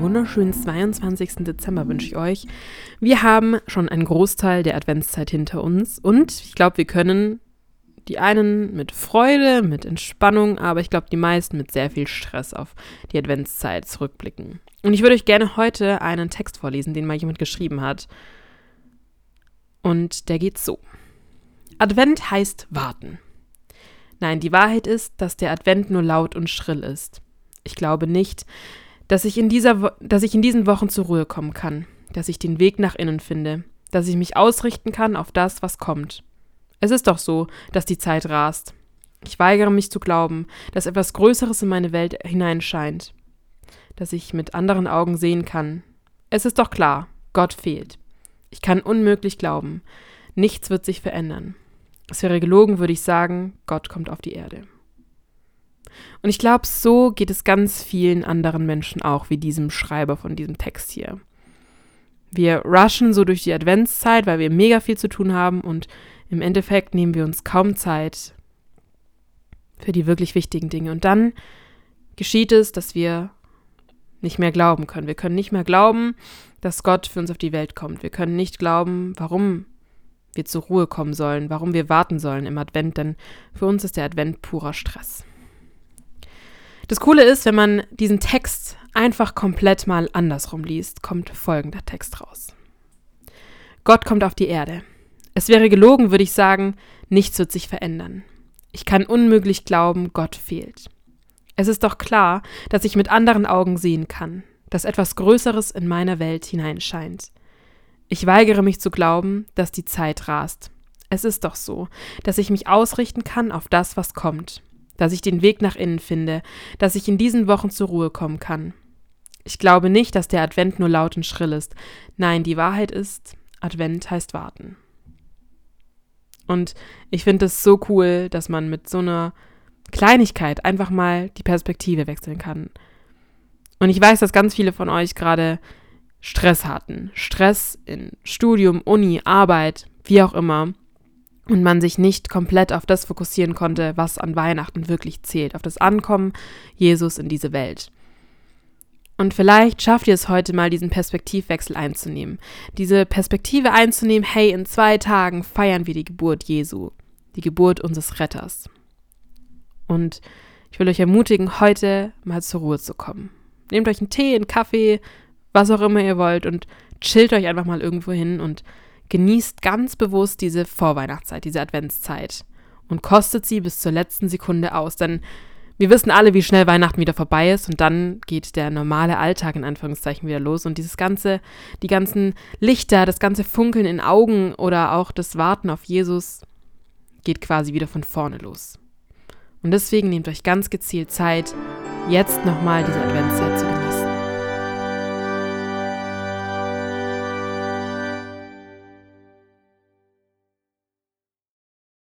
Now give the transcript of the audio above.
wunderschönen 22. Dezember wünsche ich euch. Wir haben schon einen Großteil der Adventszeit hinter uns und ich glaube, wir können die einen mit Freude, mit Entspannung, aber ich glaube, die meisten mit sehr viel Stress auf die Adventszeit zurückblicken. Und ich würde euch gerne heute einen Text vorlesen, den mal jemand geschrieben hat. Und der geht so. Advent heißt warten. Nein, die Wahrheit ist, dass der Advent nur laut und schrill ist. Ich glaube nicht, dass ich in, dieser, dass ich in diesen Wochen zur Ruhe kommen kann, dass ich den Weg nach innen finde, dass ich mich ausrichten kann auf das, was kommt. Es ist doch so, dass die Zeit rast. Ich weigere mich zu glauben, dass etwas Größeres in meine Welt hineinscheint, dass ich mit anderen Augen sehen kann. Es ist doch klar, Gott fehlt. Ich kann unmöglich glauben, nichts wird sich verändern. Es wäre gelogen, würde ich sagen, Gott kommt auf die Erde. Und ich glaube, so geht es ganz vielen anderen Menschen auch, wie diesem Schreiber von diesem Text hier. Wir rushen so durch die Adventszeit, weil wir mega viel zu tun haben und im Endeffekt nehmen wir uns kaum Zeit für die wirklich wichtigen Dinge. Und dann geschieht es, dass wir nicht mehr glauben können. Wir können nicht mehr glauben, dass Gott für uns auf die Welt kommt. Wir können nicht glauben, warum wir zur Ruhe kommen sollen, warum wir warten sollen im Advent, denn für uns ist der Advent purer Stress. Das Coole ist, wenn man diesen Text einfach komplett mal andersrum liest, kommt folgender Text raus. Gott kommt auf die Erde. Es wäre gelogen, würde ich sagen, nichts wird sich verändern. Ich kann unmöglich glauben, Gott fehlt. Es ist doch klar, dass ich mit anderen Augen sehen kann, dass etwas Größeres in meiner Welt hineinscheint. Ich weigere mich zu glauben, dass die Zeit rast. Es ist doch so, dass ich mich ausrichten kann auf das, was kommt dass ich den Weg nach innen finde, dass ich in diesen Wochen zur Ruhe kommen kann. Ich glaube nicht, dass der Advent nur laut und schrill ist. Nein, die Wahrheit ist, Advent heißt warten. Und ich finde es so cool, dass man mit so einer Kleinigkeit einfach mal die Perspektive wechseln kann. Und ich weiß, dass ganz viele von euch gerade Stress hatten. Stress in Studium, Uni, Arbeit, wie auch immer und man sich nicht komplett auf das fokussieren konnte, was an Weihnachten wirklich zählt, auf das Ankommen Jesus in diese Welt. Und vielleicht schafft ihr es heute mal, diesen Perspektivwechsel einzunehmen. Diese Perspektive einzunehmen, hey, in zwei Tagen feiern wir die Geburt Jesu, die Geburt unseres Retters. Und ich will euch ermutigen, heute mal zur Ruhe zu kommen. Nehmt euch einen Tee, einen Kaffee, was auch immer ihr wollt und chillt euch einfach mal irgendwo hin und Genießt ganz bewusst diese Vorweihnachtszeit, diese Adventszeit und kostet sie bis zur letzten Sekunde aus, denn wir wissen alle, wie schnell Weihnachten wieder vorbei ist und dann geht der normale Alltag in Anführungszeichen wieder los und dieses ganze, die ganzen Lichter, das ganze Funkeln in Augen oder auch das Warten auf Jesus geht quasi wieder von vorne los. Und deswegen nehmt euch ganz gezielt Zeit, jetzt nochmal diese Adventszeit zu genießen.